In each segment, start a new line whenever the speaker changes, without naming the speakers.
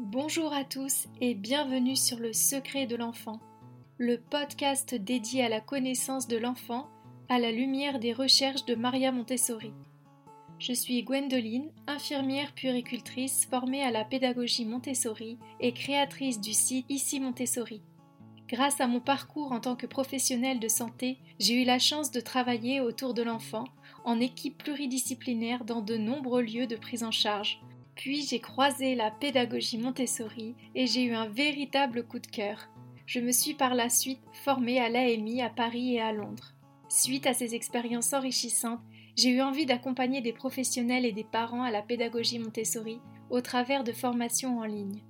Bonjour à tous et bienvenue sur Le Secret de l'enfant, le podcast dédié à la connaissance de l'enfant à la lumière des recherches de Maria Montessori. Je suis Gwendoline, infirmière puéricultrice formée à la pédagogie Montessori et créatrice du site Ici Montessori. Grâce à mon parcours en tant que professionnelle de santé, j'ai eu la chance de travailler autour de l'enfant en équipe pluridisciplinaire dans de nombreux lieux de prise en charge. Puis j'ai croisé la pédagogie Montessori et j'ai eu un véritable coup de cœur. Je me suis par la suite formée à l'AMI à Paris et à Londres. Suite à ces expériences enrichissantes, j'ai eu envie d'accompagner des professionnels et des parents à la pédagogie Montessori au travers de formations en ligne.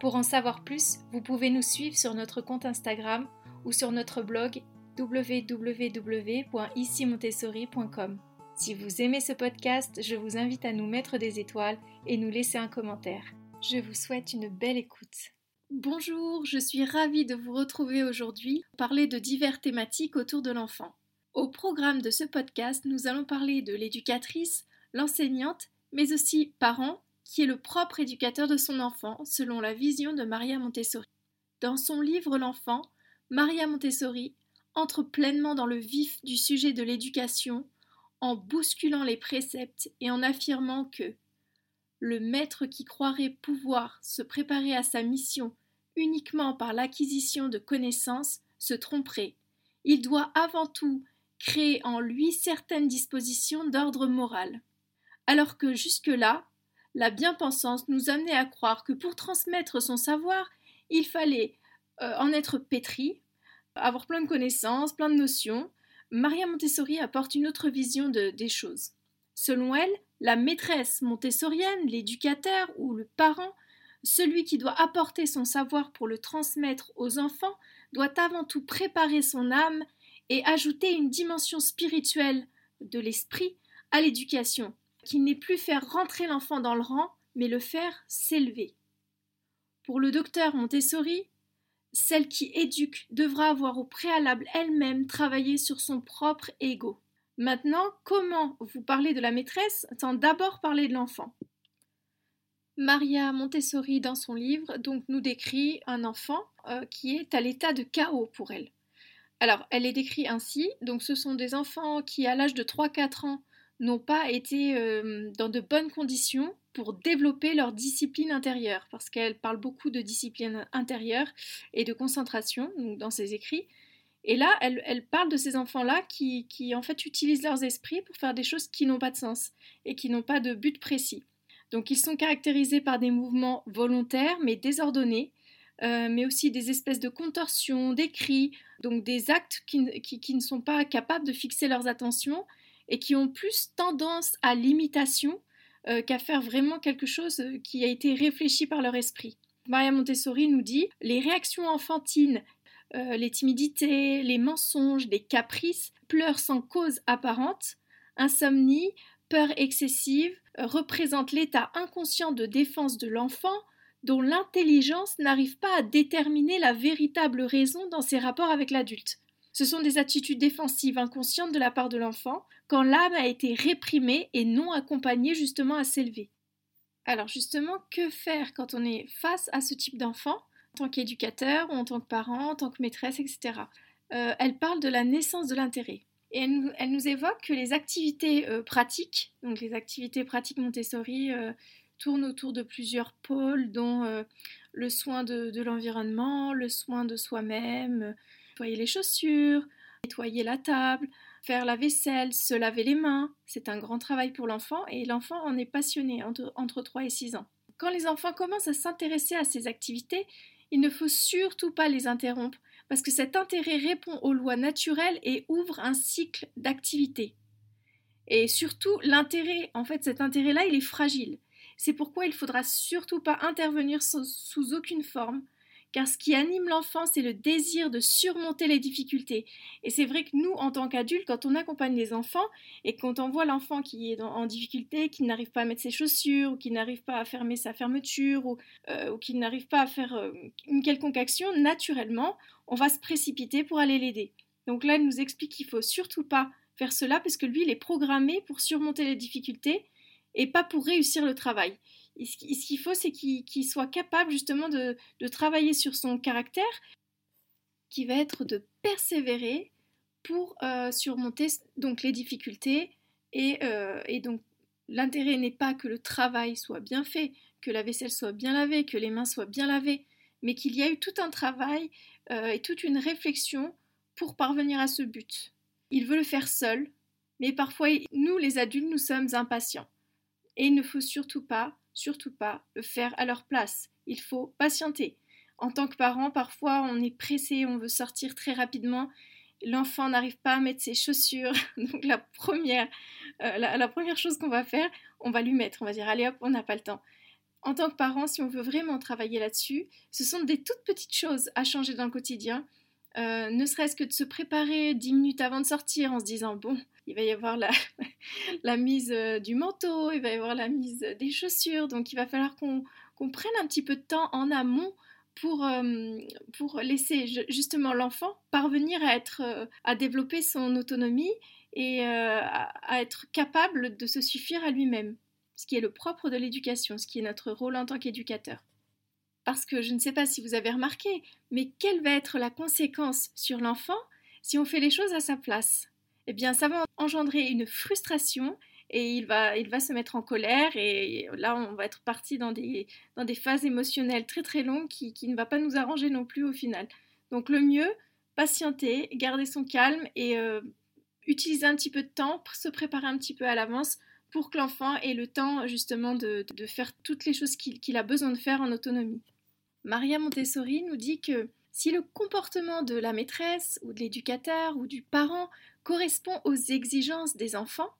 Pour en savoir plus, vous pouvez nous suivre sur notre compte Instagram ou sur notre blog www.icimontessori.com. Si vous aimez ce podcast, je vous invite à nous mettre des étoiles et nous laisser un commentaire. Je vous souhaite une belle écoute. Bonjour, je suis ravie de vous retrouver aujourd'hui pour parler de diverses thématiques autour de l'enfant. Au programme de ce podcast, nous allons parler de l'éducatrice, l'enseignante, mais aussi parent, qui est le propre éducateur de son enfant, selon la vision de Maria Montessori. Dans son livre L'enfant, Maria Montessori entre pleinement dans le vif du sujet de l'éducation en bousculant les préceptes et en affirmant que le maître qui croirait pouvoir se préparer à sa mission uniquement par l'acquisition de connaissances se tromperait. Il doit avant tout créer en lui certaines dispositions d'ordre moral. Alors que jusque-là, la bien-pensance nous amenait à croire que pour transmettre son savoir, il fallait euh, en être pétri, avoir plein de connaissances, plein de notions. Maria Montessori apporte une autre vision des choses. Selon elle, la maîtresse montessorienne, l'éducateur ou le parent, celui qui doit apporter son savoir pour le transmettre aux enfants, doit avant tout préparer son âme et ajouter une dimension spirituelle de l'esprit à l'éducation, qui n'est plus faire rentrer l'enfant dans le rang, mais le faire s'élever. Pour le docteur Montessori, celle qui éduque devra avoir au préalable elle-même travaillé sur son propre ego. Maintenant, comment vous parlez de la maîtresse sans d'abord parler de l'enfant? Maria Montessori, dans son livre, donc nous décrit un enfant euh, qui est à l'état de chaos pour elle. Alors, elle est décrite ainsi, donc ce sont des enfants qui, à l'âge de 3-4 ans, n'ont pas été euh, dans de bonnes conditions pour développer leur discipline intérieure, parce qu'elle parle beaucoup de discipline intérieure et de concentration dans ses écrits. Et là, elle, elle parle de ces enfants-là qui, qui, en fait, utilisent leurs esprits pour faire des choses qui n'ont pas de sens et qui n'ont pas de but précis. Donc, ils sont caractérisés par des mouvements volontaires mais désordonnés, euh, mais aussi des espèces de contorsions, des cris, donc des actes qui, qui, ne sont pas capables de fixer leurs attentions et qui ont plus tendance à l'imitation euh, qu'à faire vraiment quelque chose euh, qui a été réfléchi par leur esprit. Maria Montessori nous dit les réactions enfantines, les timidités, les mensonges, les caprices, pleurs sans cause apparente, insomnie, peur excessive, représentent l'état inconscient de défense de l'enfant dont l'intelligence n'arrive pas à déterminer la véritable raison dans ses rapports avec l'adulte. Ce sont des attitudes défensives inconscientes de la part de l'enfant quand l'âme a été réprimée et non accompagnée justement à s'élever. Alors justement, que faire quand on est face à ce type d'enfant, en tant qu'éducateur ou en tant que parent, en tant que maîtresse, etc. Euh, elle parle de la naissance de l'intérêt. Et elle nous, évoque que les activités euh, pratiques, donc les activités pratiques Montessori, euh, tourne autour de plusieurs pôles, dont le soin de, l'environnement, le soin de soi-même, nettoyer les chaussures, nettoyer la table, faire la vaisselle, se laver les mains. C'est un grand travail pour l'enfant et l'enfant en est passionné entre, entre 3 et 6 ans. Quand les enfants commencent à s'intéresser à ces activités, il ne faut surtout pas les interrompre parce que cet intérêt répond aux lois naturelles et ouvre un cycle d'activité. Et surtout, l'intérêt, en fait, cet intérêt-là, il est fragile. C'est pourquoi il faudra surtout pas intervenir sous, aucune forme, car ce qui anime l'enfant, c'est le désir de surmonter les difficultés. Et c'est vrai que nous, en tant qu'adultes, quand on accompagne les enfants et quand on voit l'enfant qui est en difficulté, qui n'arrive pas à mettre ses chaussures, ou qui n'arrive pas à fermer sa fermeture, ou, euh, qui n'arrive pas à faire euh, une quelconque action, naturellement, on va se précipiter pour aller l'aider. Donc là, elle nous explique qu'il faut surtout pas faire cela parce que lui, il est programmé pour surmonter les difficultés et pas pour réussir le travail. Ce qu'il faut, c'est qu'il soit capable justement de, travailler sur son caractère, qui va être de persévérer pour euh, surmonter donc les difficultés. Et, euh, et donc l'intérêt n'est pas que le travail soit bien fait, que la vaisselle soit bien lavée, que les mains soient bien lavées, mais qu'il y a eu tout un travail et toute une réflexion pour parvenir à ce but. Il veut le faire seul, mais parfois nous les adultes nous sommes impatients. Et il ne faut surtout pas, surtout pas le faire à leur place. Il faut patienter. En tant que parent, parfois on est pressé, on veut sortir très rapidement. L'enfant n'arrive pas à mettre ses chaussures. Donc la première, euh, la, première chose qu'on va faire, on va lui mettre. On va dire allez hop, on n'a pas le temps. En tant que parent, si on veut vraiment travailler là-dessus, ce sont des toutes petites choses à changer dans le quotidien. Euh, ne serait-ce que de se préparer dix minutes avant de sortir en se disant bon, il va y avoir la, mise euh, du manteau, il va y avoir la mise des chaussures, donc il va falloir qu'on prenne un petit peu de temps en amont pour, euh, pour laisser justement l'enfant parvenir à, être, à développer son autonomie et à, être capable de se suffire à lui-même, ce qui est le propre de l'éducation, ce qui est notre rôle en tant qu'éducateur. Parce que je ne sais pas si vous avez remarqué, mais quelle va être la conséquence sur l'enfant si on fait les choses à sa place? Eh bien, ça va engendrer une frustration et il va, il va se mettre en colère et là, on va être parti dans des, dans des phases émotionnelles très très longues qui, qui ne va pas nous arranger non plus au final. Donc, le mieux, patienter, garder son calme et euh, utiliser un petit peu de temps pour se préparer un petit peu à l'avance pour que l'enfant ait le temps justement de, de faire toutes les choses qu'il a besoin de faire en autonomie. Maria Montessori nous dit que si le comportement de la maîtresse ou de l'éducateur ou du parent correspond aux exigences des enfants,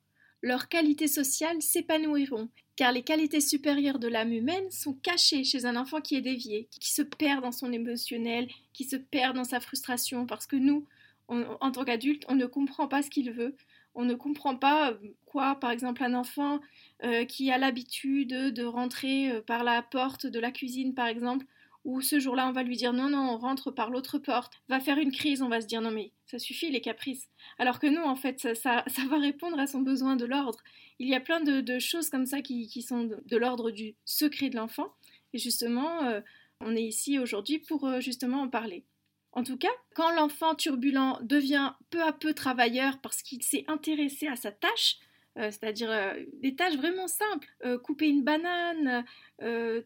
leurs qualités sociales s'épanouiront, car les qualités supérieures de l'âme humaine sont cachées chez un enfant qui est dévié, qui se perd dans son émotionnel, qui se perd dans sa frustration, parce que nous, en tant qu'adultes, on ne comprend pas ce qu'il veut, on ne comprend pas euh, quoi, par exemple, un enfant euh, qui a l'habitude de rentrer euh, par la porte de la cuisine, par exemple, ou ce jour-là, on va lui dire non, non, on rentre par l'autre porte, va faire une crise, on va se dire non, mais ça suffit les caprices. Alors que nous, en fait, ça, ça, va répondre à son besoin de l'ordre. Il y a plein de, choses comme ça qui, sont de, l'ordre du secret de l'enfant. Et justement, euh, on est ici aujourd'hui pour euh, justement en parler. En tout cas, quand l'enfant turbulent devient peu à peu travailleur parce qu'il s'est intéressé à sa tâche, euh, c'est-à-dire euh, des tâches vraiment simples, euh, couper une banane,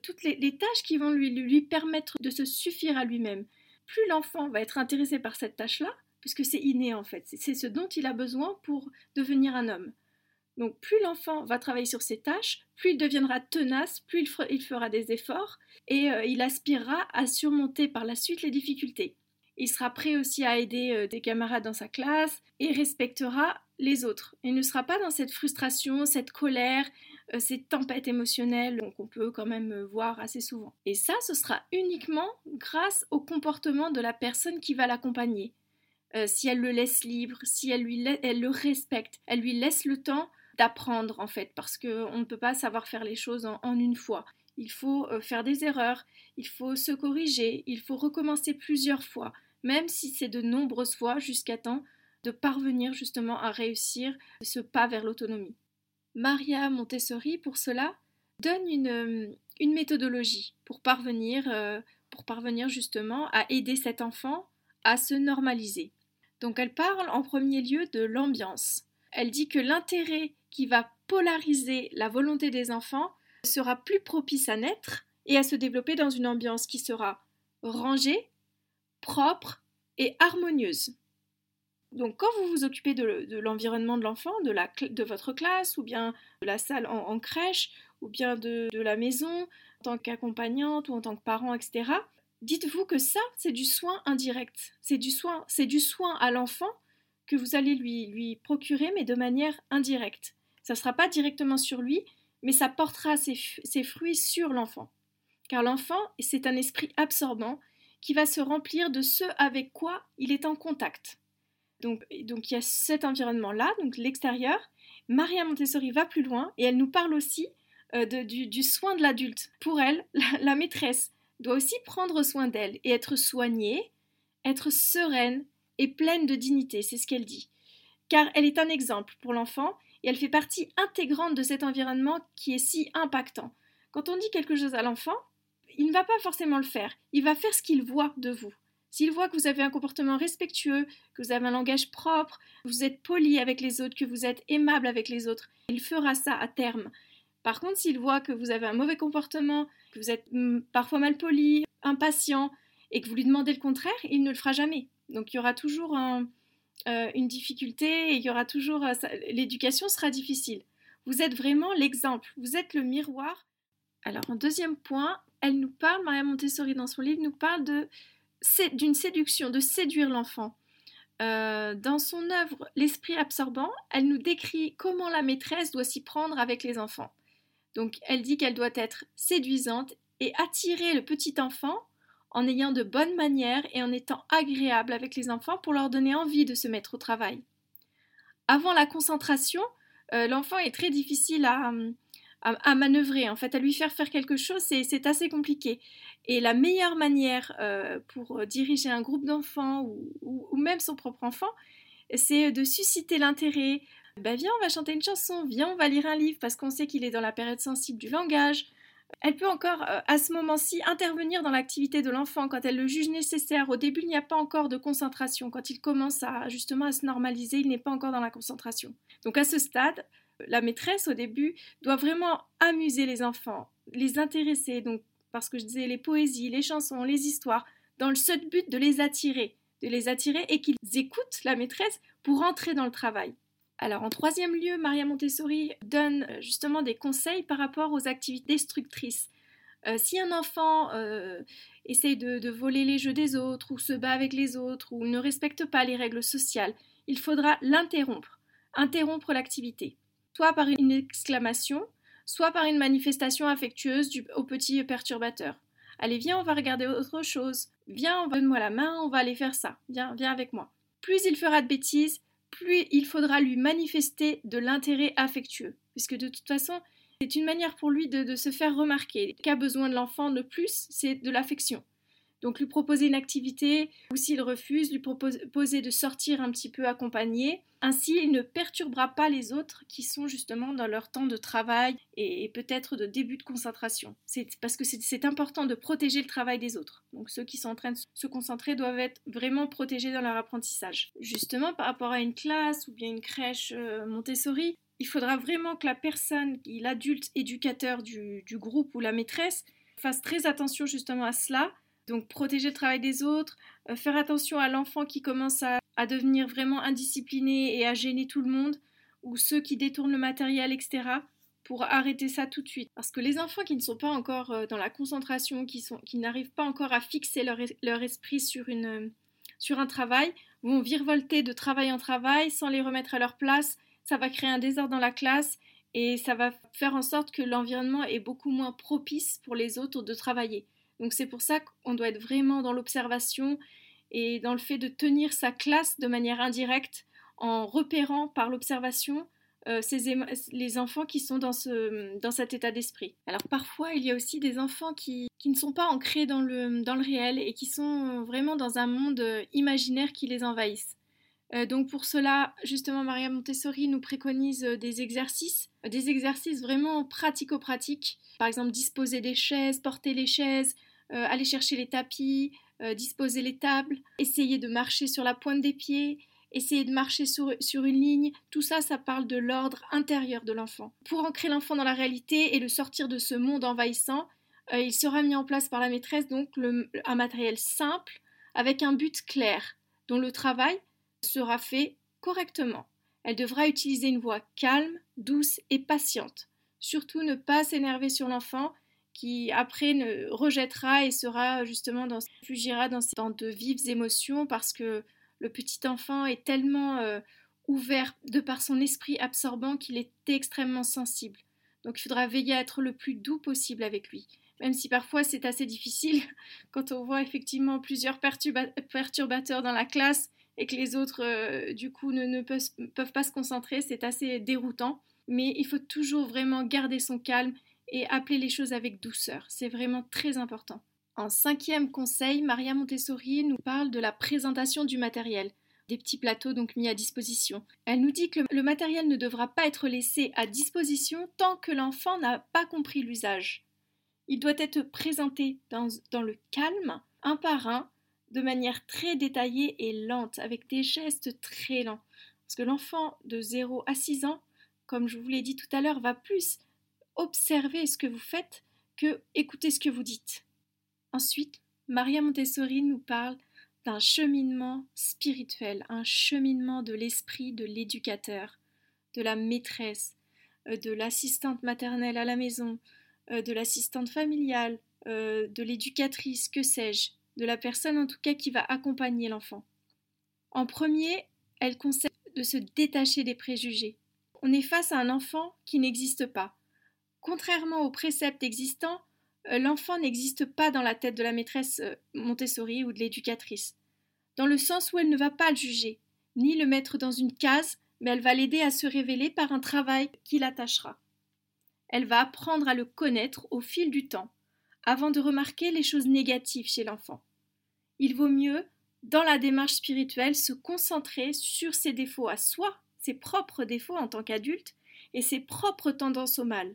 toutes les, tâches qui vont lui, lui permettre de se suffire à lui-même. Plus l'enfant va être intéressé par cette tâche-là, puisque c'est inné en fait, c'est ce dont il a besoin pour devenir un homme. Donc plus l'enfant va travailler sur ses tâches, plus il deviendra tenace, plus il, fera des efforts et il aspirera à surmonter par la suite les difficultés. Il sera prêt aussi à aider des camarades dans sa classe et respectera les autres. Il ne sera pas dans cette frustration, cette colère, euh, ces tempêtes émotionnelles qu'on peut quand même euh, voir assez souvent. Et ça, ce sera uniquement grâce au comportement de la personne qui va l'accompagner. Euh, si elle le laisse libre, si elle, lui elle le respecte, elle lui laisse le temps d'apprendre en fait, parce qu'on ne peut pas savoir faire les choses en, une fois. Il faut faire des erreurs, il faut se corriger, il faut recommencer plusieurs fois, même si c'est de nombreuses fois jusqu'à temps de parvenir justement à réussir ce pas vers l'autonomie. Maria Montessori, pour cela, donne une, euh, une méthodologie pour parvenir, euh, pour parvenir justement à aider cet enfant à se normaliser. Donc elle parle en premier lieu de l'ambiance. Elle dit que l'intérêt qui va polariser la volonté des enfants sera plus propice à naître et à se développer dans une ambiance qui sera rangée, propre et harmonieuse. Donc quand vous vous occupez de, l'environnement de l'enfant, de, votre classe, ou bien de la salle en, crèche, ou bien de, la maison, en tant qu'accompagnante ou en tant que parent, etc., dites-vous que ça, c'est du soin indirect. C'est du soin, du soin à l'enfant que vous allez lui procurer, mais de manière indirecte. Ça ne sera pas directement sur lui, mais ça portera ses fruits sur l'enfant. Car l'enfant, c'est un esprit absorbant qui va se remplir de ce avec quoi il est en contact. Donc, il y a cet environnement-là, donc l'extérieur. Maria Montessori va plus loin et elle nous parle aussi euh, du, soin de l'adulte. Pour elle, la, maîtresse doit aussi prendre soin d'elle et être soignée, être sereine et pleine de dignité, c'est ce qu'elle dit. Car elle est un exemple pour l'enfant et elle fait partie intégrante de cet environnement qui est si impactant. quand on dit quelque chose à l'enfant, il ne va pas forcément le faire. Il va faire ce qu'il voit de vous. S'il voit que vous avez un comportement respectueux, que vous avez un langage propre, que vous êtes poli avec les autres, que vous êtes aimable avec les autres, il fera ça à terme. Par contre, s'il voit que vous avez un mauvais comportement, que vous êtes hmm, parfois mal poli, impatient, et que vous lui demandez le contraire, il ne le fera jamais. Donc il y aura toujours euh, une difficulté et il y aura toujours... Euh, l'éducation sera difficile. Vous êtes vraiment l'exemple, vous êtes le miroir. Alors en deuxième point, elle nous parle, Maria Montessori dans son livre nous parle de d'une séduction, de séduire l'enfant. Euh, dans son œuvre L'esprit absorbant, elle nous décrit comment la maîtresse doit s'y prendre avec les enfants. Donc elle dit qu'elle doit être séduisante et attirer le petit enfant en ayant de bonnes manières et en étant agréable avec les enfants pour leur donner envie de se mettre au travail. Avant la concentration, euh, l'enfant est très difficile à, à, manœuvrer, en fait, à lui faire faire quelque chose, c'est assez compliqué. Et la meilleure manière euh, pour diriger un groupe d'enfants ou, même son propre enfant, c'est de susciter l'intérêt. Ben viens, on va chanter une chanson, viens, on va lire un livre parce qu'on sait qu'il est dans la période sensible du langage. Elle peut encore, euh, à ce moment-ci, intervenir dans l'activité de l'enfant quand elle le juge nécessaire. Au début, il n'y a pas encore de concentration. Quand il commence à, justement à se normaliser, il n'est pas encore dans la concentration. Donc à ce stade, la maîtresse au début doit vraiment amuser les enfants, les intéresser, donc parce que je disais les poésies, les chansons, les histoires, dans le seul but de les attirer, de les attirer et qu'ils écoutent la maîtresse pour entrer dans le travail. Alors en troisième lieu, Maria Montessori donne euh, justement des conseils par rapport aux activités destructrices. Euh, si un enfant euh, essaye de, voler les jeux des autres, ou se bat avec les autres, ou ne respecte pas les règles sociales, il faudra l'interrompre, interrompre l'activité soit par une exclamation, soit par une manifestation affectueuse du, au petit perturbateur. Allez, viens, on va regarder autre chose. Viens, donne-moi la main, on va aller faire ça. Viens, viens avec moi. Plus il fera de bêtises, plus il faudra lui manifester de l'intérêt affectueux. Puisque de toute façon, c'est une manière pour lui de, de se faire remarquer. Qu'a besoin de l'enfant de plus, c'est de l'affection. Donc lui proposer une activité, ou s'il refuse, lui proposer de sortir un petit peu accompagné. Ainsi, il ne perturbera pas les autres qui sont justement dans leur temps de travail et, peut-être de début de concentration. C'est parce que c'est important de protéger le travail des autres. Donc ceux qui sont en train de se concentrer doivent être vraiment protégés dans leur apprentissage. Justement, par rapport à une classe ou bien une crèche euh, Montessori, il faudra vraiment que la personne, l'adulte éducateur du, du groupe ou la maîtresse, fasse très attention justement à cela donc protéger le travail des autres, euh, faire attention à l'enfant qui commence à, devenir vraiment indiscipliné et à gêner tout le monde, ou ceux qui détournent le matériel, etc. pour arrêter ça tout de suite. Parce que les enfants qui ne sont pas encore euh, dans la concentration, qui, n'arrivent pas encore à fixer leur, esprit sur, une, sur un travail, vont virevolter de travail en travail sans les remettre à leur place. Ça va créer un désordre dans la classe et ça va faire en sorte que l'environnement est beaucoup moins propice pour les autres de travailler. Donc c'est pour ça qu'on doit être vraiment dans l'observation et dans le fait de tenir sa classe de manière indirecte en repérant par l'observation euh, les enfants qui sont dans, ce, dans cet état d'esprit. Alors parfois, il y a aussi des enfants qui, qui ne sont pas ancrés dans le, dans le réel et qui sont vraiment dans un monde euh, imaginaire qui les envahisse. Euh, donc pour cela, justement, Maria Montessori nous préconise des exercices, des exercices vraiment pratico-pratiques. Par exemple, disposer des chaises, porter les chaises, euh, aller chercher les tapis, euh, disposer les tables, essayer de marcher sur la pointe des pieds, essayer de marcher sur, une ligne, tout ça, ça parle de l'ordre intérieur de l'enfant. Pour ancrer l'enfant dans la réalité et le sortir de ce monde envahissant, euh, il sera mis en place par la maîtresse donc un matériel simple avec un but clair, dont le travail sera fait correctement. Elle devra utiliser une voix calme, douce et patiente. Surtout ne pas s'énerver sur l'enfant qui après ne rejettera et sera justement dans, fugira dans, de vives émotions parce que le petit enfant est tellement euh, ouvert de par son esprit absorbant qu'il est extrêmement sensible. Donc il faudra veiller à être le plus doux possible avec lui. Même si parfois c'est assez difficile quand on voit effectivement plusieurs perturbateurs dans la classe et que les autres euh, du coup ne, peuvent, pas se concentrer, c'est assez déroutant. Mais il faut toujours vraiment garder son calme et appeler les choses avec douceur. C'est vraiment très important. En cinquième conseil, Maria Montessori nous parle de la présentation du matériel, des petits plateaux donc mis à disposition. Elle nous dit que le matériel ne devra pas être laissé à disposition tant que l'enfant n'a pas compris l'usage. Il doit être présenté dans le calme, un par un, de manière très détaillée et lente, avec des gestes très lents. Parce que l'enfant de 0 à 6 ans, comme je vous l'ai dit tout à l'heure, va plus observer ce que vous faites que écouter ce que vous dites. Ensuite, Maria Montessori nous parle d'un cheminement spirituel, un cheminement de l'esprit de l'éducateur, de la maîtresse, euh, de l'assistante maternelle à la maison, euh, de l'assistante familiale, euh, de l'éducatrice, que sais-je, de la personne en tout cas qui va accompagner l'enfant. En premier, elle conseille de se détacher des préjugés. On est face à un enfant qui n'existe pas. Contrairement aux préceptes existants, euh, l'enfant n'existe pas dans la tête de la maîtresse euh, Montessori ou de l'éducatrice, dans le sens où elle ne va pas le juger, ni le mettre dans une case, mais elle va l'aider à se révéler par un travail qui l'attachera. Elle va apprendre à le connaître au fil du temps, avant de remarquer les choses négatives chez l'enfant. Il vaut mieux, dans la démarche spirituelle, se concentrer sur ses défauts à soi, ses propres défauts en tant qu'adulte, et ses propres tendances au mal,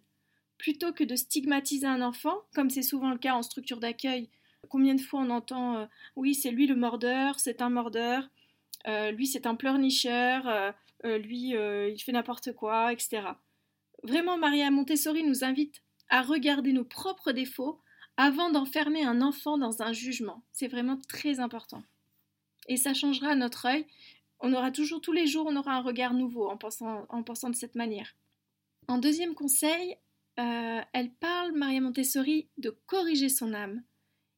plutôt que de stigmatiser un enfant, comme c'est souvent le cas en structure d'accueil. Combien de fois on entend euh, oui, c'est lui le mordeur, c'est un mordeur, euh, lui c'est un pleurnicheur, euh, lui il fait n'importe quoi, etc. Vraiment, Maria Montessori nous invite à regarder nos propres défauts avant d'enfermer un enfant dans un jugement. C'est vraiment très important. Et ça changera notre œil. On aura toujours, tous les jours, on aura un regard nouveau en pensant, en pensant de cette manière. En deuxième conseil, euh, elle parle, Maria Montessori, de corriger son âme.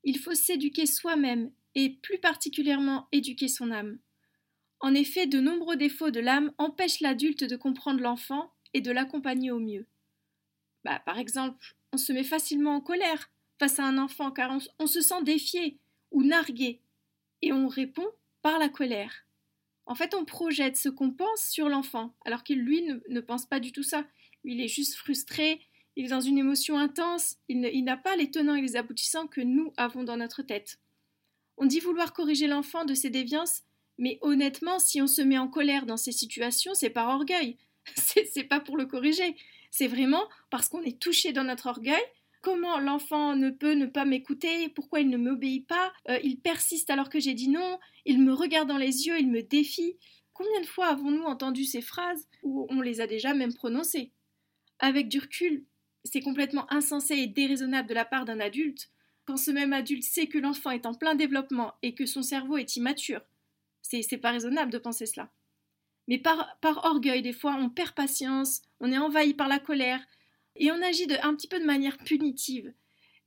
Il faut s'éduquer soi-même et plus particulièrement éduquer son âme. En effet, de nombreux défauts de l'âme empêchent l'adulte de comprendre l'enfant et de l'accompagner au mieux. Bah, par exemple, on se met facilement en colère face à un enfant car on, se sent défié ou nargué et on répond par la colère. En fait, on projette ce qu'on pense sur l'enfant alors qu'il, lui, ne, pense pas du tout ça. Il est juste frustré, il est dans une émotion intense, il n'a pas les tenants et les aboutissants que nous avons dans notre tête. On dit vouloir corriger l'enfant de ses déviances, mais honnêtement, si on se met en colère dans ces situations, c'est par orgueil. C'est pas pour le corriger. C'est vraiment parce qu'on est touché dans notre orgueil. Comment l'enfant ne peut ne pas m'écouter? Pourquoi il ne m'obéit pas? Euh, Il persiste alors que j'ai dit non. Il me regarde dans les yeux, il me défie. Combien de fois avons-nous entendu ces phrases ou on les a déjà même prononcées? Avec du recul, c'est complètement insensé et déraisonnable de la part d'un adulte quand ce même adulte sait que l'enfant est en plein développement et que son cerveau est immature. C'est pas raisonnable de penser cela. Mais par, par, orgueil, des fois, on perd patience, on est envahi par la colère, et on agit de, un petit peu de manière punitive.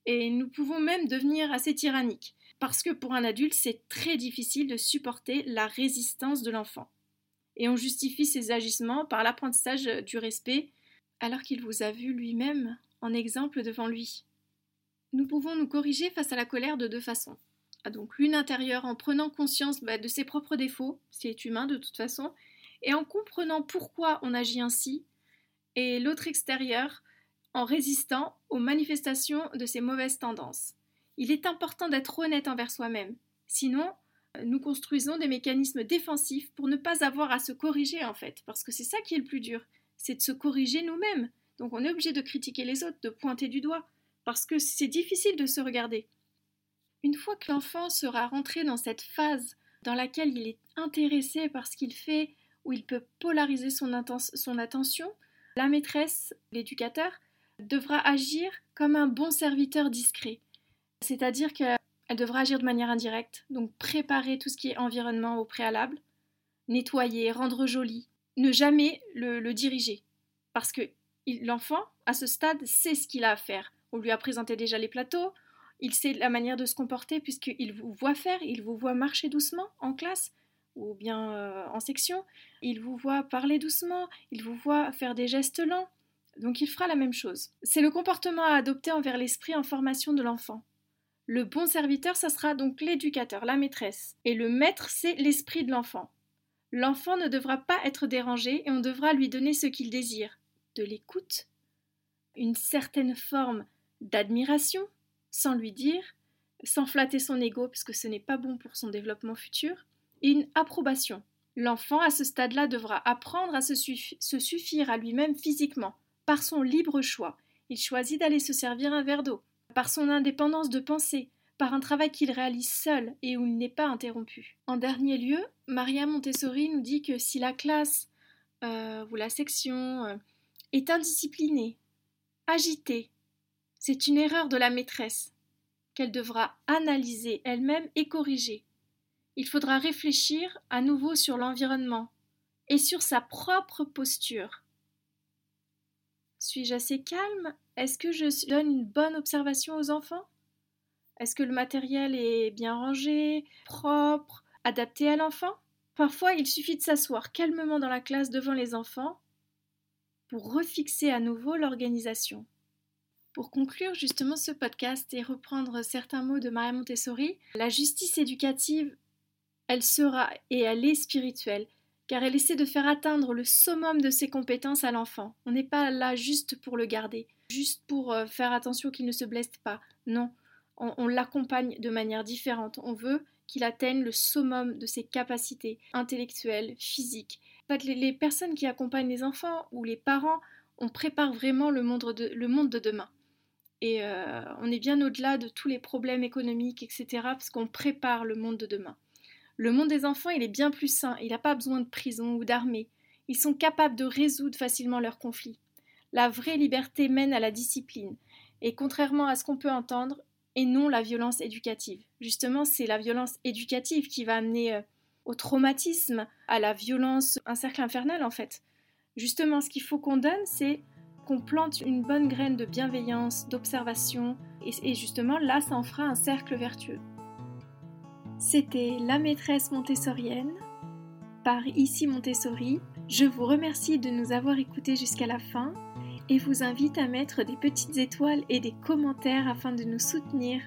Et nous pouvons même devenir assez tyranniques, parce que pour un adulte, c'est très difficile de supporter la résistance de l'enfant. Et on justifie ses agissements par l'apprentissage du respect alors qu'il vous a vu lui-même en exemple devant lui. Nous pouvons nous corriger face à la colère de deux façons. Ah, donc l'une intérieure en prenant conscience bah, de ses propres défauts, c'est humain de toute façon, et en comprenant pourquoi on agit ainsi, et l'autre extérieure en résistant aux manifestations de ses mauvaises tendances. Il est important d'être honnête envers soi-même, sinon nous construisons des mécanismes défensifs pour ne pas avoir à se corriger en fait, parce que c'est ça qui est le plus dur, c'est de se corriger nous-mêmes. Donc on est obligé de critiquer les autres, de pointer du doigt, parce que c'est difficile de se regarder. Une fois que l'enfant sera rentré dans cette phase dans laquelle il est intéressé par ce qu'il fait, où il peut polariser son, son attention, la maîtresse, l'éducateur, devra agir comme un bon serviteur discret. C'est-à-dire qu'elle devra agir de manière indirecte, donc préparer tout ce qui est environnement au préalable, nettoyer, rendre joli, ne jamais le, diriger. Parce que l'enfant, à ce stade, sait ce qu'il a à faire. On lui a présenté déjà les plateaux, il sait la manière de se comporter puisqu'il vous voit faire, il vous voit marcher doucement en classe ou bien euh, en section, il vous voit parler doucement, il vous voit faire des gestes lents. Donc il fera la même chose. C'est le comportement à adopter envers l'esprit en formation de l'enfant. Le bon serviteur, ça sera donc l'éducateur, la maîtresse. Et le maître, c'est l'esprit de l'enfant. L'enfant ne devra pas être dérangé et on devra lui donner ce qu'il désire, de l'écoute, une certaine forme d'admiration, sans lui dire, sans flatter son ego, puisque ce n'est pas bon pour son développement futur, une approbation. L'enfant, à ce stade-là, devra apprendre à se suffire à lui-même physiquement, par son libre choix. Il choisit d'aller se servir un verre d'eau. par son indépendance de pensée, par un travail qu'il réalise seul et où il n'est pas interrompu. En dernier lieu, Maria Montessori nous dit que si la classe euh, ou la section euh, est indisciplinée, agitée, c'est une erreur de la maîtresse qu'elle devra analyser elle-même et corriger. Il faudra réfléchir à nouveau sur l'environnement et sur sa propre posture. Suis-je assez calme? Est-ce que je donne une bonne observation aux enfants? Est-ce que le matériel est bien rangé, propre, adapté à l'enfant? Parfois, il suffit de s'asseoir calmement dans la classe devant les enfants pour refixer à nouveau l'organisation. Pour conclure justement ce podcast et reprendre certains mots de Maria Montessori, la justice éducative, elle sera et elle est spirituelle, car elle essaie de faire atteindre le summum de ses compétences à l'enfant. On n'est pas là juste pour le garder, juste pour euh, faire attention qu'il ne se blesse pas. Non, on, l'accompagne de manière différente. On veut qu'il atteigne le summum de ses capacités intellectuelles, physiques. Les, personnes qui accompagnent les enfants ou les parents, on prépare vraiment le monde de demain. Et euh, on est bien au-delà de tous les problèmes économiques, etc., parce qu'on prépare le monde de demain. Le monde des enfants, il est bien plus sain, il n'a pas besoin de prison ou d'armée. Ils sont capables de résoudre facilement leurs conflits. La vraie liberté mène à la discipline, et contrairement à ce qu'on peut entendre, et non la violence éducative. Justement, c'est la violence éducative qui va amener euh, au traumatisme, à la violence, un cercle infernal en fait. Justement, ce qu'il faut qu'on donne, c'est qu'on plante une bonne graine de bienveillance, d'observation, et, justement là, ça en fera un cercle vertueux. C'était La maîtresse montessorienne par Ici Montessori. Je vous remercie de nous avoir écoutés jusqu'à la fin et vous invite à mettre des petites étoiles et des commentaires afin de nous soutenir